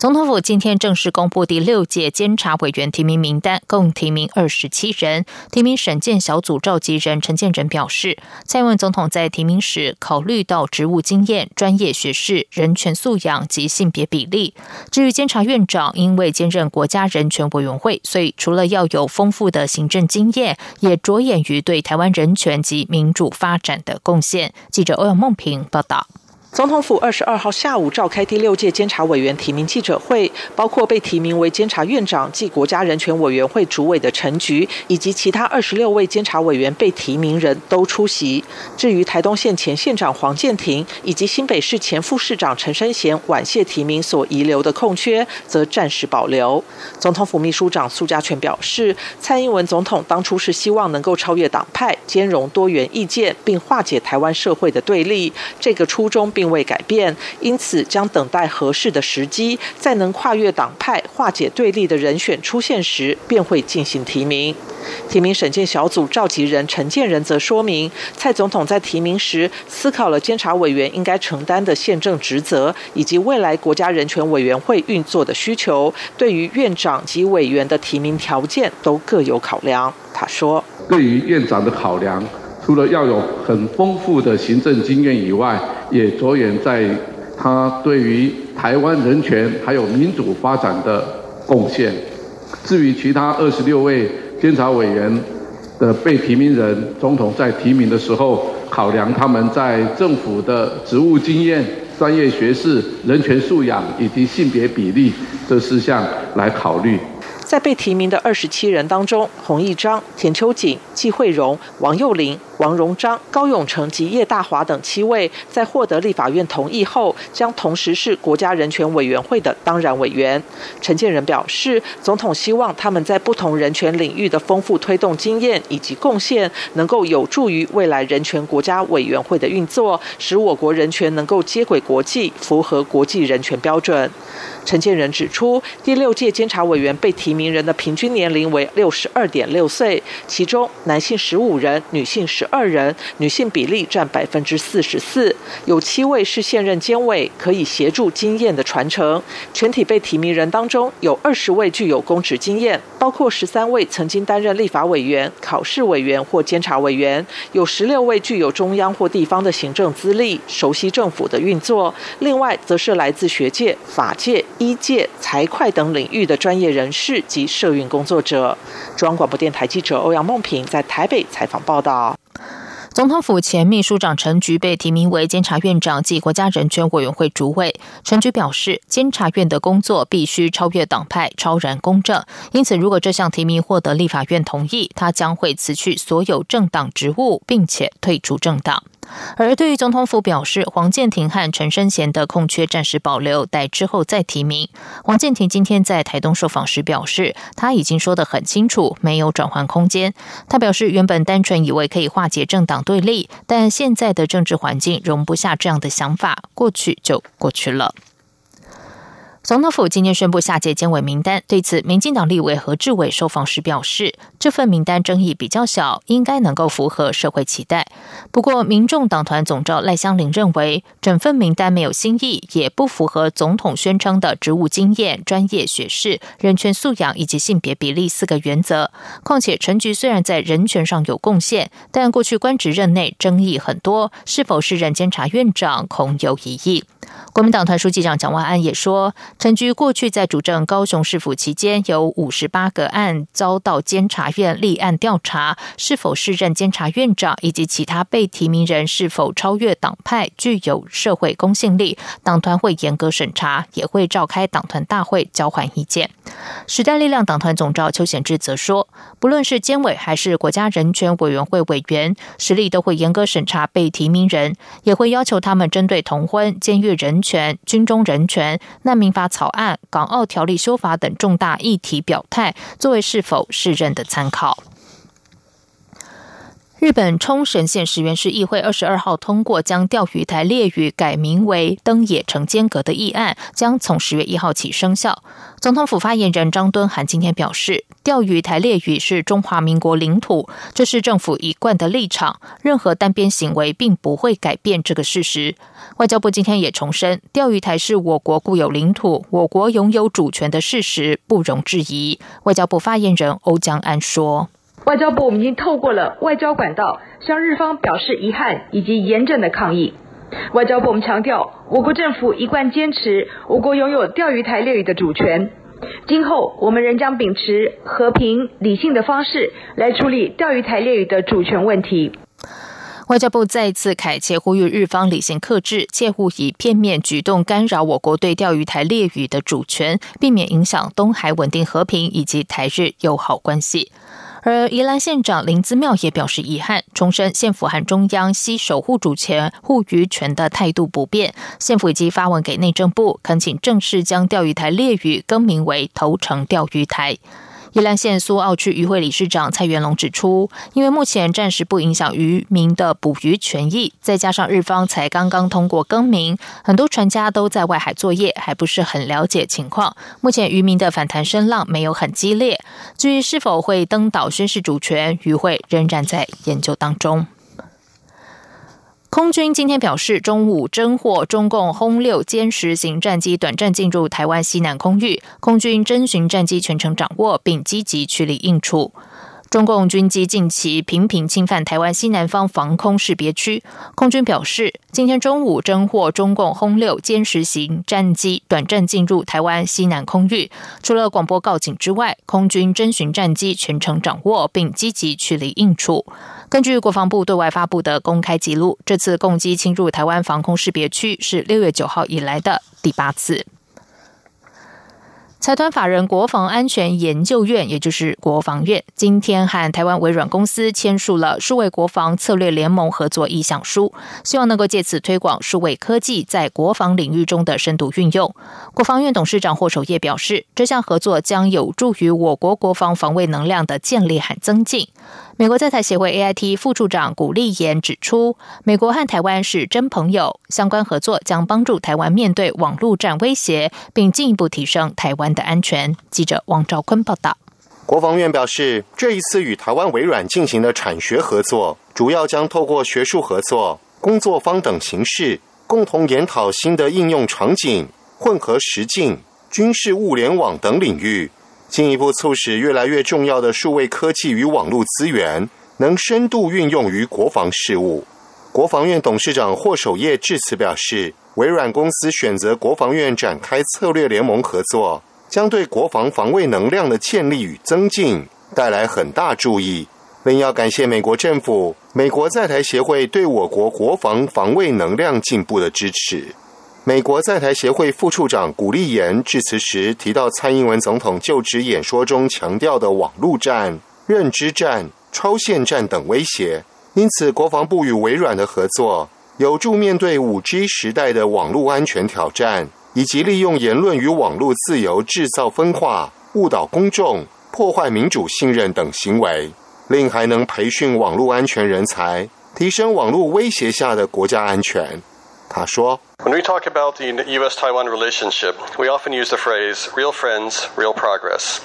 总统府今天正式公布第六届监察委员提名名单，共提名二十七人。提名审荐小组召集人陈建仁表示，蔡英文总统在提名时考虑到职务经验、专业学识、人权素养及性别比例。至于监察院长，因为兼任国家人权委员会，所以除了要有丰富的行政经验，也着眼于对台湾人权及民主发展的贡献。记者欧阳梦平报道。总统府二十二号下午召开第六届监察委员提名记者会，包括被提名为监察院长暨国家人权委员会主委的陈菊，以及其他二十六位监察委员被提名人都出席。至于台东县前县长黄建庭以及新北市前副市长陈生贤婉谢提名所遗留的空缺，则暂时保留。总统府秘书长苏家全表示，蔡英文总统当初是希望能够超越党派，兼容多元意见，并化解台湾社会的对立，这个初衷。并未改变，因此将等待合适的时机，在能跨越党派、化解对立的人选出现时，便会进行提名。提名审荐小组召集人陈建仁则说明，蔡总统在提名时思考了监察委员应该承担的宪政职责，以及未来国家人权委员会运作的需求，对于院长及委员的提名条件都各有考量。他说：“对于院长的考量。”除了要有很丰富的行政经验以外，也着眼在他对于台湾人权还有民主发展的贡献。至于其他二十六位监察委员的被提名人，总统在提名的时候，考量他们在政府的职务经验、专业学识、人权素养以及性别比例这四项来考虑。在被提名的二十七人当中，洪义章、田秋瑾、季惠荣、王幼玲。王荣章、高永成及叶大华等七位，在获得立法院同意后，将同时是国家人权委员会的当然委员。陈建仁表示，总统希望他们在不同人权领域的丰富推动经验以及贡献，能够有助于未来人权国家委员会的运作，使我国人权能够接轨国际，符合国际人权标准。陈建仁指出，第六届监察委员被提名人的平均年龄为六十二点六岁，其中男性十五人，女性十。二人，女性比例占百分之四十四，有七位是现任监委，可以协助经验的传承。全体被提名人当中，有二十位具有公职经验，包括十三位曾经担任立法委员、考试委员或监察委员，有十六位具有中央或地方的行政资历，熟悉政府的运作。另外，则是来自学界、法界、医界、财会等领域的专业人士及社运工作者。中央广播电台记者欧阳梦平在台北采访报道。总统府前秘书长陈菊被提名为监察院长及国家人权委员会主委。陈菊表示，监察院的工作必须超越党派、超然公正。因此，如果这项提名获得立法院同意，他将会辞去所有政党职务，并且退出政党。而对于总统府表示，黄建庭和陈生贤的空缺暂时保留，待之后再提名。黄建庭今天在台东受访时表示，他已经说得很清楚，没有转换空间。他表示，原本单纯以为可以化解政党对立，但现在的政治环境容不下这样的想法，过去就过去了。总统府今天宣布下届监委名单，对此，民进党立委何志伟受访时表示，这份名单争议比较小，应该能够符合社会期待。不过，民众党团总召赖香林认为，整份名单没有新意，也不符合总统宣称的职务经验、专业学识、人权素养以及性别比例四个原则。况且，陈局虽然在人权上有贡献，但过去官职任内争议很多，是否是任监察院长，恐有疑义。国民党团书记长蒋万安也说，陈菊过去在主政高雄市府期间，有五十八个案遭到监察院立案调查，是否是任监察院长，以及其他被提名人是否超越党派，具有社会公信力，党团会严格审查，也会召开党团大会交换意见。时代力量党团总召邱显志则说，不论是监委还是国家人权委员会委员，实力都会严格审查被提名人，也会要求他们针对同婚、监狱人人权、军中人权、难民法草案、港澳条例修法等重大议题表态，作为是否适任的参考。日本冲绳县石原市议会二十二号通过将钓鱼台列屿改名为登野城间阁的议案，将从十月一号起生效。总统府发言人张敦涵今天表示，钓鱼台列屿是中华民国领土，这是政府一贯的立场，任何单边行为并不会改变这个事实。外交部今天也重申，钓鱼台是我国固有领土，我国拥有主权的事实不容置疑。外交部发言人欧江安说。外交部我们已经透过了外交管道向日方表示遗憾以及严正的抗议。外交部我们强调，我国政府一贯坚持我国拥有钓鱼台列屿的主权。今后我们仍将秉持和平理性的方式来处理钓鱼台列屿的主权问题。外交部再次恳切呼吁日方理性克制，切勿以片面举动干扰我国对钓鱼台列屿的主权，避免影响东海稳定和平以及台日友好关系。而宜兰县长林姿妙也表示遗憾，重申县府和中央悉守护主权、护渔权的态度不变。县府已经发文给内政部，恳请正式将钓鱼台列屿更名为头城钓鱼台。宜兰县苏澳区渔会理事长蔡元龙指出，因为目前暂时不影响渔民的捕鱼权益，再加上日方才刚刚通过更名，很多船家都在外海作业，还不是很了解情况。目前渔民的反弹声浪没有很激烈，至于是否会登岛宣示主权，渔会仍然在研究当中。空军今天表示，中午侦获中共轰六歼十型战机短暂进入台湾西南空域，空军侦巡战机全程掌握，并积极处理应处。中共军机近期频频侵犯台湾西南方防空识别区，空军表示，今天中午侦获中共轰六歼十型战机短暂进入台湾西南空域，除了广播告警之外，空军侦巡战机全程掌握，并积极处理应处。根据国防部对外发布的公开记录，这次共机侵入台湾防空识别区是六月九号以来的第八次。财团法人国防安全研究院，也就是国防院，今天和台湾微软公司签署了数位国防策略联盟合作意向书，希望能够借此推广数位科技在国防领域中的深度运用。国防院董事长霍守业表示，这项合作将有助于我国国防防卫能量的建立和增进。美国在台协会 AIT 副处长古立言指出，美国和台湾是真朋友，相关合作将帮助台湾面对网络战威胁，并进一步提升台湾的安全。记者王兆坤报道。国防院表示，这一次与台湾微软进行的产学合作，主要将透过学术合作、工作坊等形式，共同研讨新的应用场景、混合实境、军事物联网等领域。进一步促使越来越重要的数位科技与网络资源能深度运用于国防事务。国防院董事长霍守业致辞表示，微软公司选择国防院展开策略联盟合作，将对国防防卫能量的建立与增进带来很大注意。另要感谢美国政府、美国在台协会对我国国防防卫能量进步的支持。美国在台协会副处长古立言致辞时提到，蔡英文总统就职演说中强调的网络战、认知战、超限战等威胁，因此国防部与微软的合作有助面对五 G 时代的网络安全挑战，以及利用言论与网络自由制造分化、误导公众、破坏民主信任等行为。另还能培训网络安全人才，提升网络威胁下的国家安全。他说。When we talk about the U.S. Taiwan relationship, we often use the phrase real friends, real progress.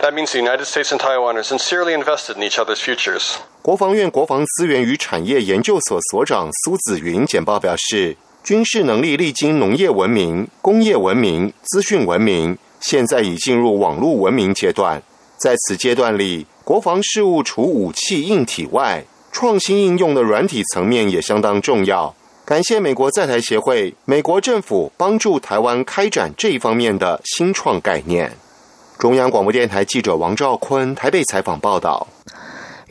That means the United States and Taiwan are sincerely invested in each other's futures. 国防院国防资源与产业研究所所长苏子云简报表示，军事能力历经农业文明、工业文明、资讯文明，现在已进入网络文明阶段。在此阶段里，国防事务除武器硬体外，创新应用的软体层面也相当重要。感谢美国在台协会、美国政府帮助台湾开展这一方面的新创概念。中央广播电台记者王兆坤台北采访报道。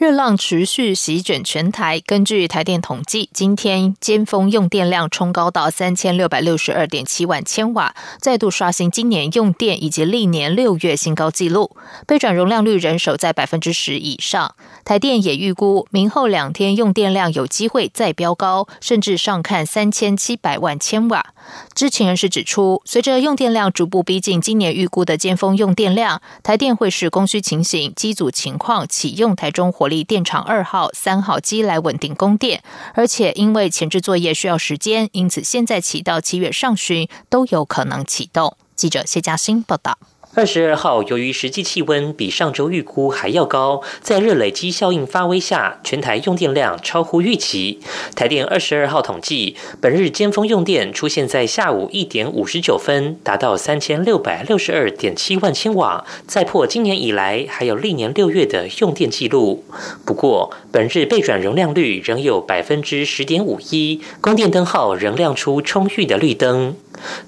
热浪持续席卷全台。根据台电统计，今天尖峰用电量冲高到三千六百六十二点七万千瓦，再度刷新今年用电以及历年六月新高纪录。备转容量率仍守在百分之十以上。台电也预估，明后两天用电量有机会再飙高，甚至上看三千七百万千瓦。知情人士指出，随着用电量逐步逼近今年预估的尖峰用电量，台电会视供需情形、机组情况启用台中火。离电厂二号、三号机来稳定供电，而且因为前置作业需要时间，因此现在起到七月上旬都有可能启动。记者谢嘉欣报道。二十二号，由于实际气温比上周预估还要高，在热累积效应发威下，全台用电量超乎预期。台电二十二号统计，本日尖峰用电出现在下午一点五十九分，达到三千六百六十二点七万千瓦，再破今年以来还有历年六月的用电记录。不过，本日备转容量率仍有百分之十点五一，供电灯号仍亮出充裕的绿灯。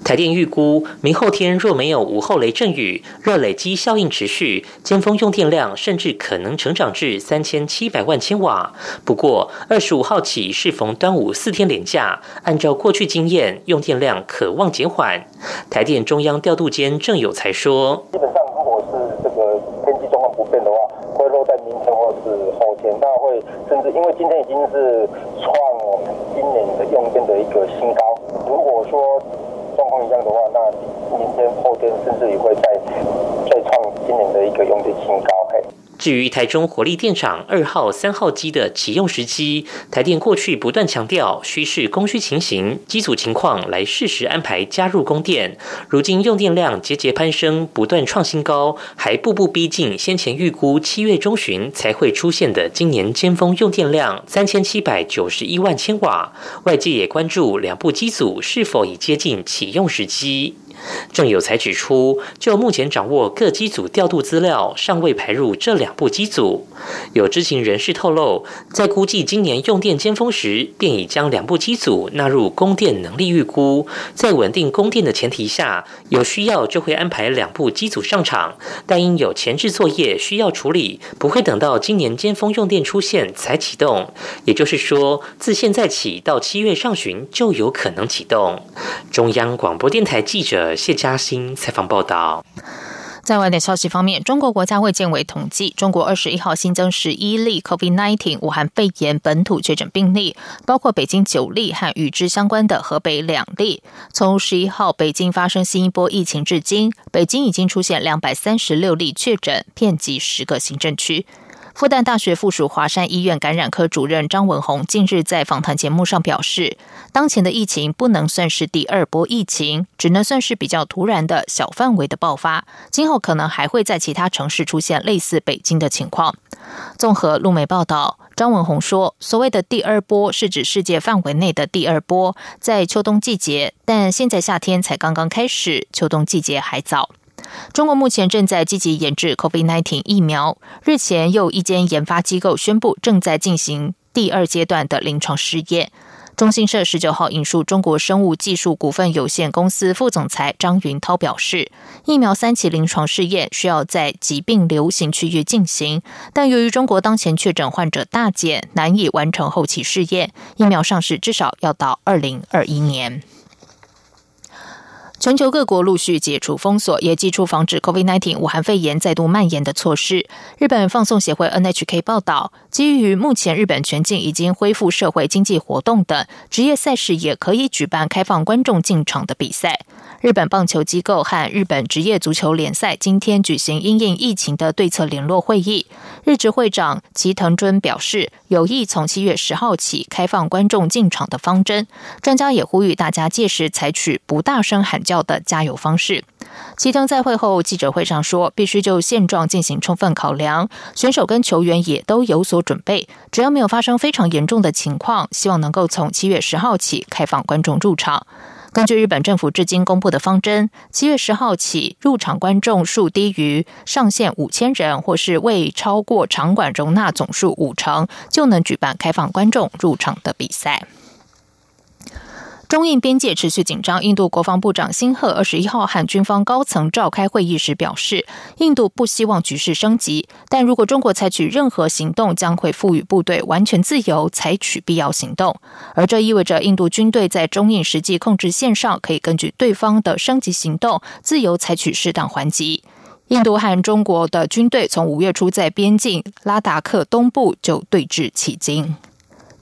台电预估，明后天若没有午后雷阵雨，热累积效应持续，尖峰用电量甚至可能成长至三千七百万千瓦。不过，二十五号起适逢端午四天连假，按照过去经验，用电量可望减缓。台电中央调度间郑有才说：“基本上，如果是这个天气状况不变的话，会落在明天或是后天，那会甚至因为今天已经是创我们今年的用电的一个新高。如果说况一样的话，那明天、后天甚至也会再再创今年的一个用电新高。嘿至于台中火力电厂二号、三号机的启用时机，台电过去不断强调需视供需情形、机组情况来适时安排加入供电。如今用电量节节攀升，不断创新高，还步步逼近先前预估七月中旬才会出现的今年尖峰用电量三千七百九十一万千瓦。外界也关注两部机组是否已接近启用时机。郑有才指出，就目前掌握各机组调度资料，尚未排入这两部机组。有知情人士透露，在估计今年用电尖峰时，便已将两部机组纳入供电能力预估。在稳定供电的前提下，有需要就会安排两部机组上场，但因有前置作业需要处理，不会等到今年尖峰用电出现才启动。也就是说，自现在起到七月上旬就有可能启动。中央广播电台记者。谢嘉欣采访报道。在外电消息方面，中国国家卫健委统计，中国二十一号新增十一例 COVID-19 武汉肺炎本土确诊病例，包括北京九例和与之相关的河北两例。从十一号北京发生新一波疫情至今，北京已经出现两百三十六例确诊，遍及十个行政区。复旦大学附属华山医院感染科主任张文宏近日在访谈节目上表示，当前的疫情不能算是第二波疫情，只能算是比较突然的小范围的爆发，今后可能还会在其他城市出现类似北京的情况。综合路媒报道，张文宏说，所谓的第二波是指世界范围内的第二波，在秋冬季节，但现在夏天才刚刚开始，秋冬季节还早。中国目前正在积极研制 COVID-19 疫苗。日前，又一间研发机构宣布正在进行第二阶段的临床试验。中新社十九号引述中国生物技术股份有限公司副总裁张云涛表示，疫苗三期临床试验需要在疾病流行区域进行，但由于中国当前确诊患者大减，难以完成后期试验。疫苗上市至少要到二零二一年。全球各国陆续解除封锁，也祭出防止 COVID-19 武汉肺炎再度蔓延的措施。日本放送协会 NHK 报道，基于目前日本全境已经恢复社会经济活动等，职业赛事也可以举办开放观众进场的比赛。日本棒球机构和日本职业足球联赛今天举行因应疫情的对策联络会议。日职会长齐藤尊表示，有意从七月十号起开放观众进场的方针。专家也呼吁大家届时采取不大声喊教的加油方式。齐藤在会后记者会上说，必须就现状进行充分考量，选手跟球员也都有所准备。只要没有发生非常严重的情况，希望能够从七月十号起开放观众入场。根据日本政府至今公布的方针，七月十号起，入场观众数低于上限五千人，或是未超过场馆容纳总数五成，就能举办开放观众入场的比赛。中印边界持续紧张。印度国防部长辛赫二十一号和军方高层召开会议时表示，印度不希望局势升级，但如果中国采取任何行动，将会赋予部队完全自由，采取必要行动。而这意味着，印度军队在中印实际控制线上，可以根据对方的升级行动，自由采取适当还击。印度和中国的军队从五月初在边境拉达克东部就对峙迄今。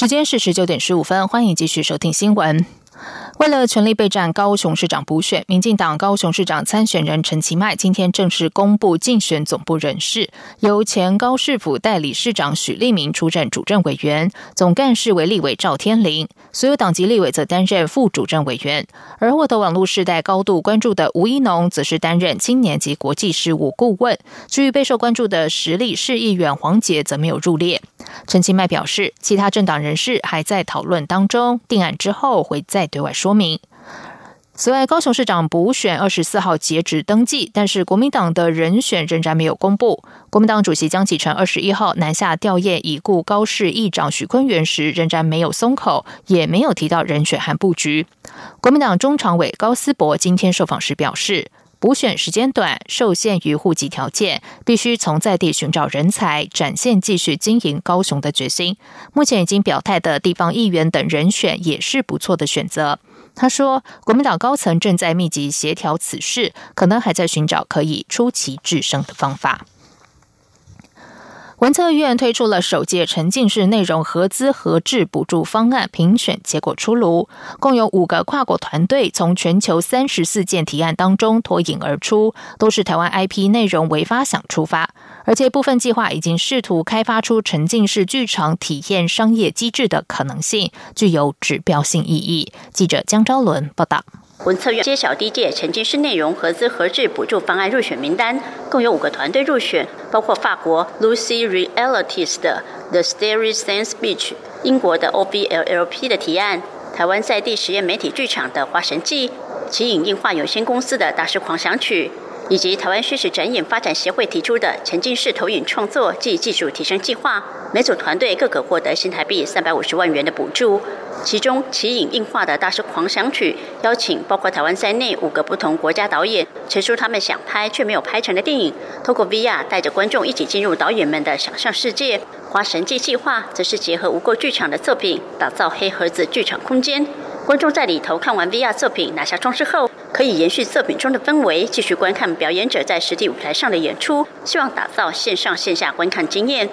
时间是十九点十五分，欢迎继续收听新闻。为了全力备战高雄市长补选，民进党高雄市长参选人陈其迈今天正式公布竞选总部人事，由前高市府代理市长许立明出任主任委员，总干事为立委赵天麟，所有党籍立委则担任副主任委员。而获得网络世代高度关注的吴一农，则是担任青年及国际事务顾问。至于备受关注的实力市议员黄杰，则没有入列。陈其迈表示，其他政党人士还在讨论当中，定案之后会再对外说。明。此外，高雄市长补选二十四号截止登记，但是国民党的人选仍然没有公布。国民党主席江启臣二十一号南下吊唁已故高市议长许坤元时，仍然没有松口，也没有提到人选和布局。国民党中常委高思博今天受访时表示，补选时间短，受限于户籍条件，必须从在地寻找人才，展现继续经营高雄的决心。目前已经表态的地方议员等人选也是不错的选择。他说，国民党高层正在密集协调此事，可能还在寻找可以出奇制胜的方法。文策院推出了首届沉浸式内容合资合制补助方案，评选结果出炉，共有五个跨国团队从全球三十四件提案当中脱颖而出，都是台湾 IP 内容为发想出发，而且部分计划已经试图开发出沉浸式剧场体验商业机制的可能性，具有指标性意义。记者江昭伦报道。文策院揭晓第一届沉浸式内容合资合制补助方案入选名单，共有五个团队入选，包括法国 Lucy Realities 的 The Starry Sands Beach，英国的 OBLLP 的提案，台湾在地实验媒体剧场的花神记，奇影映画有限公司的大师狂想曲，以及台湾虚实展演发展协会提出的沉浸式投影创作暨技术提升计划，每组团队各可获得新台币三百五十万元的补助。其中，奇影映画的大师狂想曲邀请包括台湾在内五个不同国家导演，陈述他们想拍却没有拍成的电影，透过 VR 带着观众一起进入导演们的想象世界。花神记计划则是结合无垢剧场的作品，打造黑盒子剧场空间，观众在里头看完 VR 作品拿下装饰后，可以延续作品中的氛围，继续观看表演者在实体舞台上的演出，希望打造线上线下观看经验。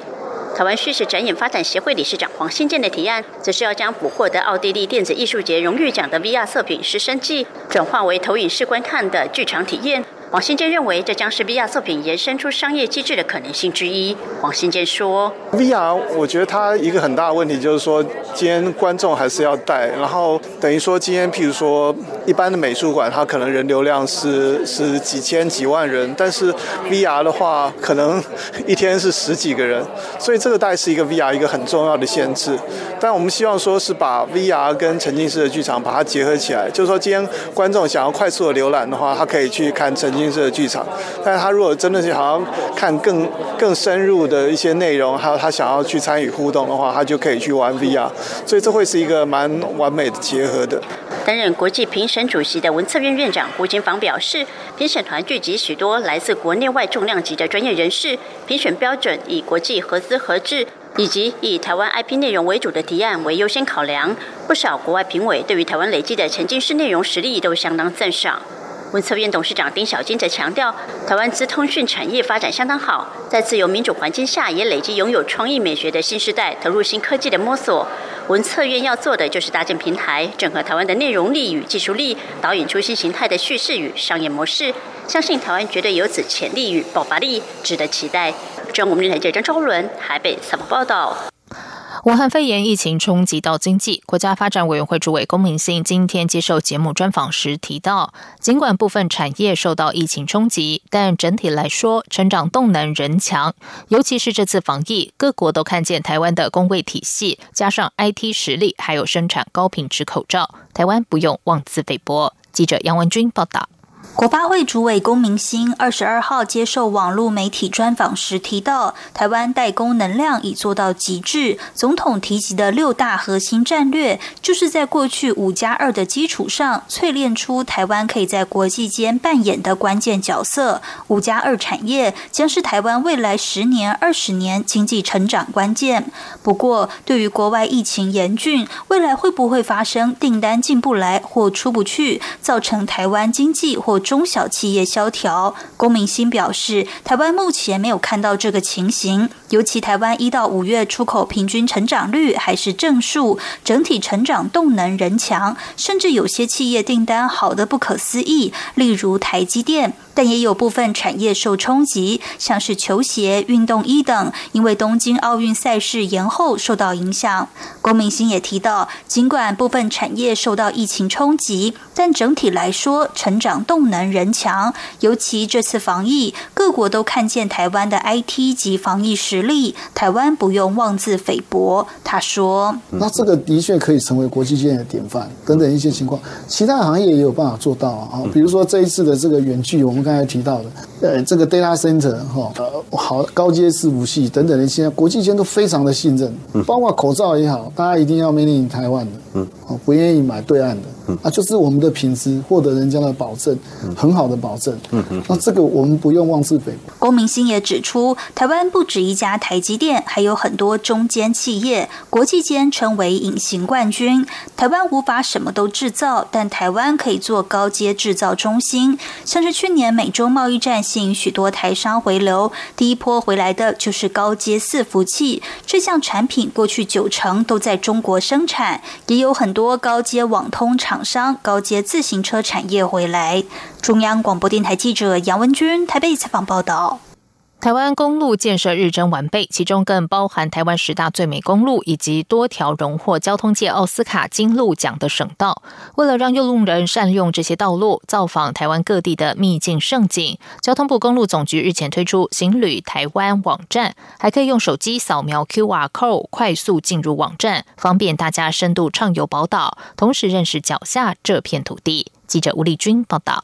台湾虚实展演发展协会理事长黄新建的提案，则是要将捕获得奥地利电子艺术节荣誉奖的 VR 作品《失生记》，转化为投影式观看的剧场体验。黄新建认为，这将是 VR 作品延伸出商业机制的可能性之一。黄新建说：“VR，我觉得它一个很大的问题就是说，今天观众还是要带，然后等于说今天，譬如说一般的美术馆，它可能人流量是是几千几万人，但是 VR 的话，可能一天是十几个人，所以这个大概是一个 VR 一个很重要的限制。但我们希望说是把 VR 跟沉浸式的剧场把它结合起来，就是说今天观众想要快速的浏览的话，他可以去看沉浸。”式的剧场，但是他如果真的是想要看更更深入的一些内容，还有他想要去参与互动的话，他就可以去玩 VR，所以这会是一个蛮完美的结合的。担任国际评审主席的文策院院长胡金芳表示，评审团聚集许多来自国内外重量级的专业人士，评选标准以国际合资合制以及以台湾 IP 内容为主的提案为优先考量。不少国外评委对于台湾累积的沉浸式内容实力都相当赞赏。文策院董事长丁小金则强调，台湾资通讯产业发展相当好，在自由民主环境下，也累积拥有创意美学的新时代，投入新科技的摸索。文策院要做的就是搭建平台，整合台湾的内容力与技术力，导引出新形态的叙事与商业模式。相信台湾绝对有此潜力与爆发力，值得期待。中国电台记者张昭伦台北采访报道。武汉肺炎疫情冲击到经济，国家发展委员会主委龚明鑫今天接受节目专访时提到，尽管部分产业受到疫情冲击，但整体来说成长动能仍强。尤其是这次防疫，各国都看见台湾的工卫体系，加上 IT 实力，还有生产高品质口罩，台湾不用妄自菲薄。记者杨文君报道。国发会主委龚明鑫二十二号接受网络媒体专访时提到，台湾代工能量已做到极致。总统提及的六大核心战略，就是在过去五加二的基础上，淬炼出台湾可以在国际间扮演的关键角色。五加二产业将是台湾未来十年、二十年经济成长关键。不过，对于国外疫情严峻，未来会不会发生订单进不来或出不去，造成台湾经济或中小企业萧条，龚明鑫表示，台湾目前没有看到这个情形。尤其台湾一到五月出口平均成长率还是正数，整体成长动能仍强，甚至有些企业订单好的不可思议，例如台积电。但也有部分产业受冲击，像是球鞋、运动衣等，因为东京奥运赛事延后受到影响。郭明星也提到，尽管部分产业受到疫情冲击，但整体来说成长动能仍强。尤其这次防疫，各国都看见台湾的 IT 及防疫实力，台湾不用妄自菲薄。他说：“那这个的确可以成为国际间的典范，等等一些情况，其他行业也有办法做到啊。比如说这一次的这个远距，我们。”刚才提到的，呃，这个 data center 哈，呃，好高阶伺服器等等的，现在国际间都非常的信任，包括口罩也好，大家一定要 made in 台湾的，嗯，哦，不愿意买对岸的。啊，就是我们的品质获得人家的保证，很好的保证。嗯嗯，那这个我们不用妄自菲薄。龚明星也指出，台湾不止一家台积电，还有很多中间企业，国际间称为隐形冠军。台湾无法什么都制造，但台湾可以做高阶制造中心。像是去年美洲贸易战吸引许多台商回流，第一波回来的就是高阶伺服器这项产品，过去九成都在中国生产，也有很多高阶网通厂。商高阶自行车产业回来。中央广播电台记者杨文军台北采访报道。台湾公路建设日臻完备，其中更包含台湾十大最美公路以及多条荣获交通界奥斯卡金路奖的省道。为了让用路人善用这些道路，造访台湾各地的秘境胜景，交通部公路总局日前推出行旅台湾网站，还可以用手机扫描 QR code 快速进入网站，方便大家深度畅游宝岛，同时认识脚下这片土地。记者吴丽君报道。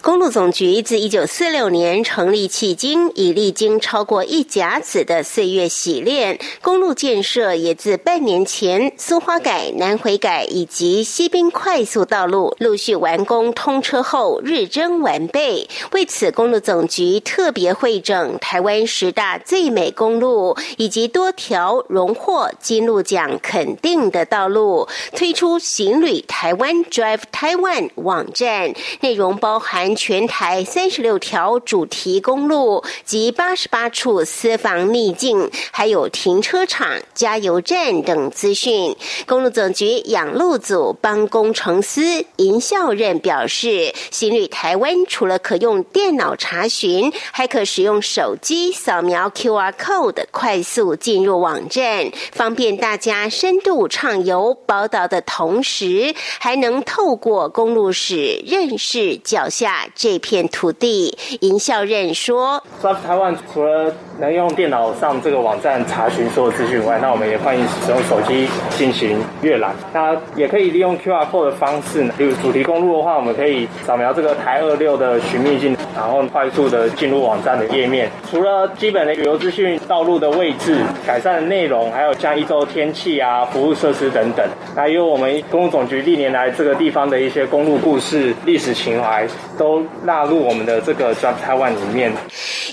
公路总局自一九四六年成立迄今，已历经超过一甲子的岁月洗练。公路建设也自半年前苏花改、南回改以及西滨快速道路陆续完工通车后，日臻完备。为此，公路总局特别会整台湾十大最美公路以及多条荣获金路奖肯定的道路，推出行旅台湾 Drive Taiwan 网站，内容包。包含全台三十六条主题公路及八十八处私房秘境，还有停车场、加油站等资讯。公路总局养路组帮工程师尹孝任表示，行旅台湾除了可用电脑查询，还可使用手机扫描 QR code 快速进入网站，方便大家深度畅游宝岛的同时，还能透过公路史认识角。脚下这片土地，尹孝任说：“Drive 台湾除了能用电脑上这个网站查询所有资讯外，那我们也欢迎使用手机进行阅览。那也可以利用 QR code 的方式，例如主题公路的话，我们可以扫描这个台二六的寻觅镜，然后快速的进入网站的页面。除了基本的旅游资讯、道路的位置、改善的内容，还有像一周天气啊、服务设施等等。那因为我们公路总局历年来这个地方的一些公路故事、历史情怀。”都纳入我们的这个 Drive Taiwan 里面。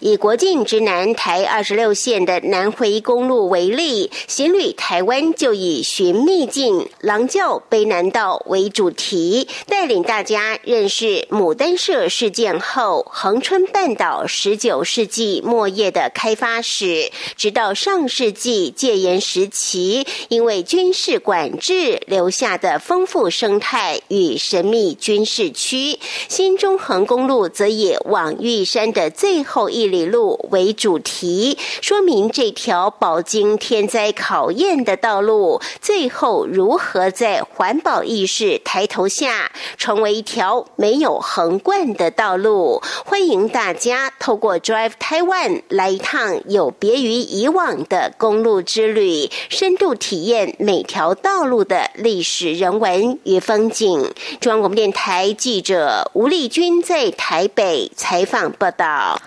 以国境之南台二十六线的南回公路为例，行旅台湾就以寻秘境、狼叫卑南道为主题，带领大家认识牡丹社事件后恒春半岛十九世纪末叶的开发史，直到上世纪戒严时期因为军事管制留下的丰富生态与神秘军事区。新中横公路则以往玉山的最后一里路为主题，说明这条饱经天灾考验的道路，最后如何在环保意识抬头下，成为一条没有横贯的道路。欢迎大家透过 Drive Taiwan 来一趟有别于以往的公路之旅，深度体验每条道路的历史、人文与风景。中央广播电台记者吴丽君在台北采访报道。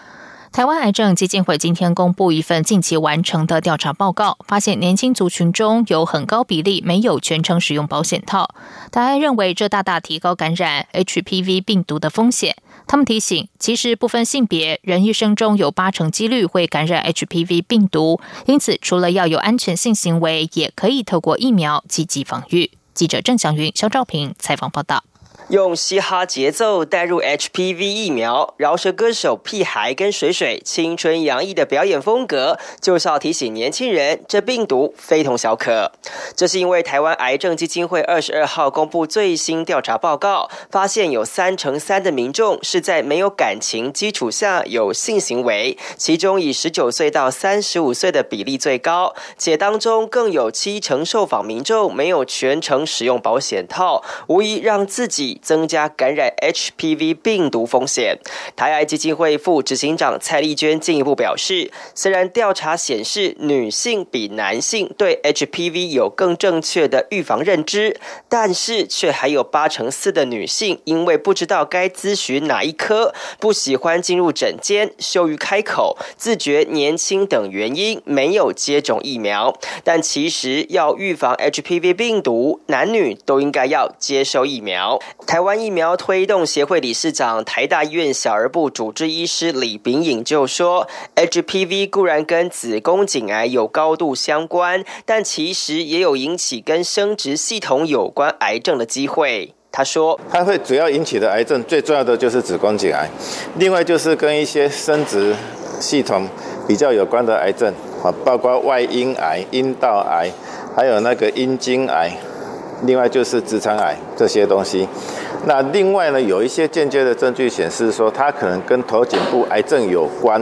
台湾癌症基金会今天公布一份近期完成的调查报告，发现年轻族群中有很高比例没有全程使用保险套。台癌认为这大大提高感染 HPV 病毒的风险。他们提醒，其实不分性别，人一生中有八成几率会感染 HPV 病毒，因此除了要有安全性行为，也可以透过疫苗积极防御。记者郑祥云、肖兆平采访报道。用嘻哈节奏带入 HPV 疫苗，饶舌歌手屁孩跟水水青春洋溢的表演风格，就是要提醒年轻人，这病毒非同小可。这是因为台湾癌症基金会二十二号公布最新调查报告，发现有三成三的民众是在没有感情基础下有性行为，其中以十九岁到三十五岁的比例最高，且当中更有七成受访民众没有全程使用保险套，无疑让自己。增加感染 HPV 病毒风险。台癌基金会副执行长蔡丽娟进一步表示，虽然调查显示女性比男性对 HPV 有更正确的预防认知，但是却还有八成四的女性因为不知道该咨询哪一科、不喜欢进入诊间、羞于开口、自觉年轻等原因没有接种疫苗。但其实要预防 HPV 病毒，男女都应该要接受疫苗。台湾疫苗推动协会理事长、台大医院小儿部主治医师李炳颖就说：“HPV 固然跟子宫颈癌有高度相关，但其实也有引起跟生殖系统有关癌症的机会。”他说：“它会主要引起的癌症，最重要的就是子宫颈癌，另外就是跟一些生殖系统比较有关的癌症啊，包括外阴癌、阴道癌，还有那个阴茎癌。”另外就是直肠癌这些东西，那另外呢，有一些间接的证据显示说，它可能跟头颈部癌症有关。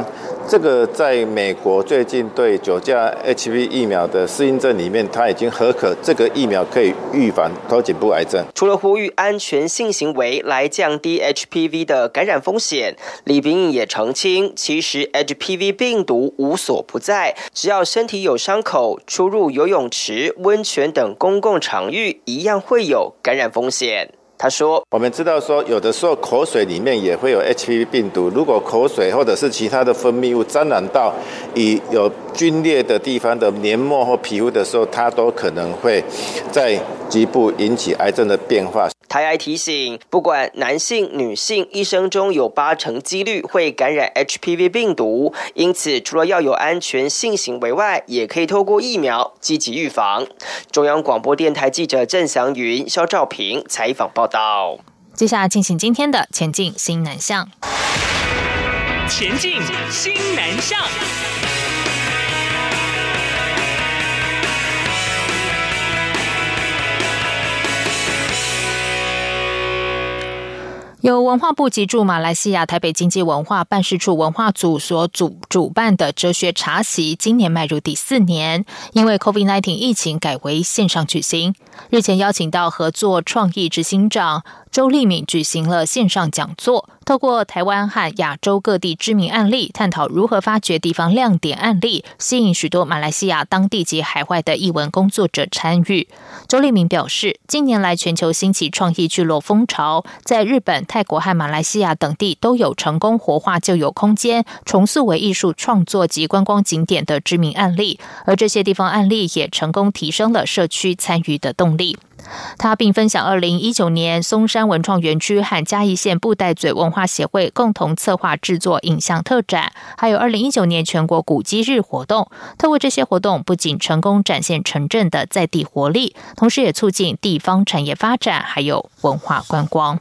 这个在美国最近对九价 HPV 疫苗的适应症里面，它已经合可这个疫苗可以预防头颈部癌症。除了呼吁安全性行为来降低 HPV 的感染风险，李冰也澄清，其实 HPV 病毒无所不在，只要身体有伤口，出入游泳池、温泉等公共场域，一样会有感染风险。他说：“我们知道说，有的时候口水里面也会有 HPV 病毒。如果口水或者是其他的分泌物沾染到已有皲裂的地方的黏膜或皮肤的时候，它都可能会在局部引起癌症的变化。”台癌提醒，不管男性、女性，一生中有八成几率会感染 HPV 病毒，因此除了要有安全性行为外，也可以透过疫苗积极预防。中央广播电台记者郑祥云、肖兆平采访报道。接下来进行今天的前进新南向。前进新南向。由文化部及驻马来西亚台北经济文化办事处文化组所主主办的哲学茶席，今年迈入第四年，因为 COVID-19 疫情改为线上举行。日前邀请到合作创意执行长。周立敏举行了线上讲座，透过台湾和亚洲各地知名案例，探讨如何发掘地方亮点案例，吸引许多马来西亚当地及海外的译文工作者参与。周立敏表示，近年来全球兴起创意聚落风潮，在日本、泰国和马来西亚等地都有成功活化旧有空间，重塑为艺术创作及观光景点的知名案例，而这些地方案例也成功提升了社区参与的动力。他并分享，二零一九年松山文创园区和嘉义县布袋嘴文化协会共同策划制作影像特展，还有二零一九年全国古迹日活动。透过这些活动，不仅成功展现城镇的在地活力，同时也促进地方产业发展，还有文化观光。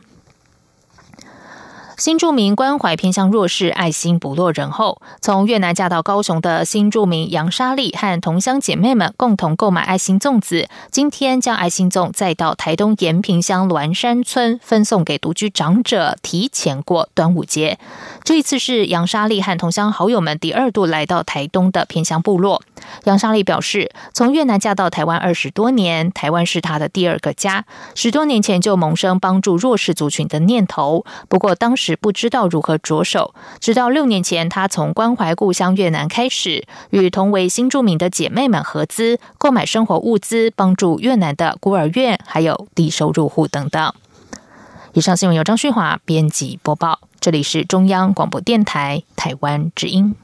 新住民关怀偏向弱势、爱心不落人后，从越南嫁到高雄的新住民杨莎莉和同乡姐妹们共同购买爱心粽子，今天将爱心粽再到台东延平乡峦山村分送给独居长者，提前过端午节。这一次是杨莎莉和同乡好友们第二度来到台东的偏乡部落。杨莎莉表示，从越南嫁到台湾二十多年，台湾是她的第二个家。十多年前就萌生帮助弱势族群的念头，不过当时。不知道如何着手，直到六年前，她从关怀故乡越南开始，与同为新住民的姐妹们合资购买生活物资，帮助越南的孤儿院，还有低收入户等等。以上新闻由张旭华编辑播报，这里是中央广播电台台湾之音。